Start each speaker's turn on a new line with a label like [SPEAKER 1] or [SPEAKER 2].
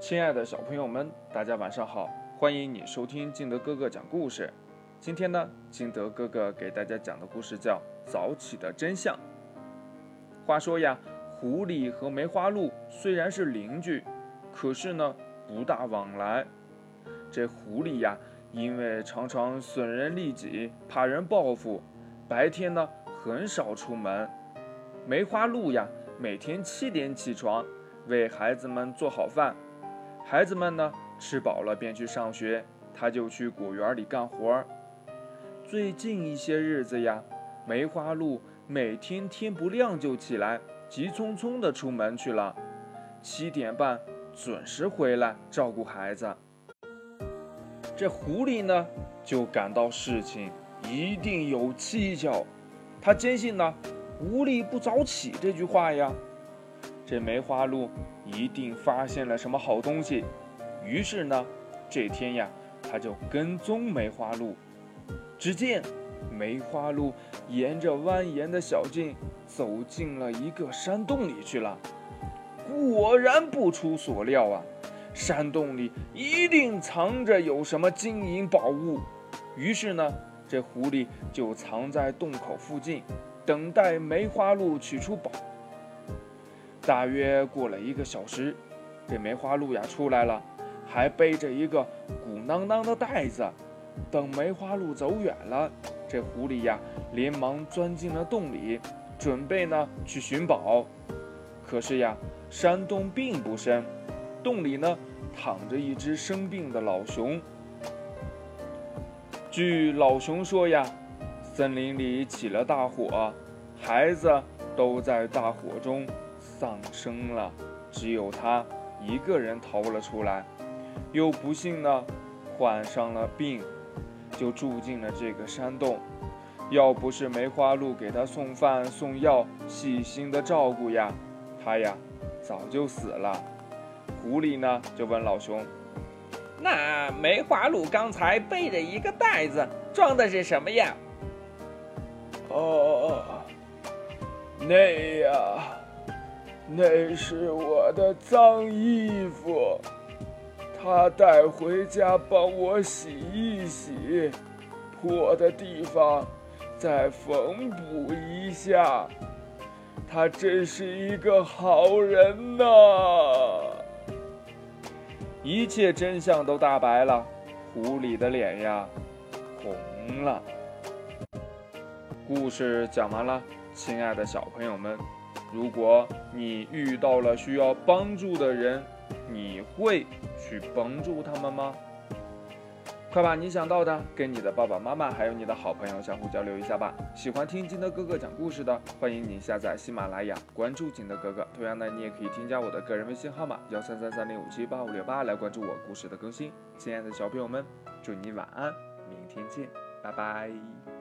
[SPEAKER 1] 亲爱的小朋友们，大家晚上好！欢迎你收听金德哥哥讲故事。今天呢，金德哥哥给大家讲的故事叫《早起的真相》。话说呀，狐狸和梅花鹿虽然是邻居，可是呢，不大往来。这狐狸呀，因为常常损人利己，怕人报复，白天呢很少出门。梅花鹿呀，每天七点起床，为孩子们做好饭。孩子们呢，吃饱了便去上学，他就去果园里干活。最近一些日子呀，梅花鹿每天天不亮就起来，急匆匆地出门去了，七点半准时回来照顾孩子。这狐狸呢，就感到事情一定有蹊跷，他坚信呢，“狐狸不早起”这句话呀。这梅花鹿一定发现了什么好东西，于是呢，这天呀，他就跟踪梅花鹿。只见梅花鹿沿着蜿蜒的小径走进了一个山洞里去了。果然不出所料啊，山洞里一定藏着有什么金银宝物。于是呢，这狐狸就藏在洞口附近，等待梅花鹿取出宝。大约过了一个小时，这梅花鹿呀出来了，还背着一个鼓囊囊的袋子。等梅花鹿走远了，这狐狸呀连忙钻进了洞里，准备呢去寻宝。可是呀，山洞并不深，洞里呢躺着一只生病的老熊。据老熊说呀，森林里起了大火，孩子都在大火中。丧生了，只有他一个人逃了出来，又不幸呢患上了病，就住进了这个山洞。要不是梅花鹿给他送饭送药，细心的照顾呀，他呀早就死了。狐狸呢就问老熊：“
[SPEAKER 2] 那梅花鹿刚才背着一个袋子，装的是什么呀？”“
[SPEAKER 3] 哦，那呀。”那是我的脏衣服，他带回家帮我洗一洗，破的地方再缝补一下。他真是一个好人呐！
[SPEAKER 1] 一切真相都大白了，狐狸的脸呀红了。故事讲完了，亲爱的小朋友们。如果你遇到了需要帮助的人，你会去帮助他们吗？快把你想到的跟你的爸爸妈妈还有你的好朋友相互交流一下吧。喜欢听金德哥哥讲故事的，欢迎你下载喜马拉雅，关注金德哥哥。同样呢，你也可以添加我的个人微信号码幺三三三零五七八五六八来关注我故事的更新。亲爱的小朋友们，祝你晚安，明天见，拜拜。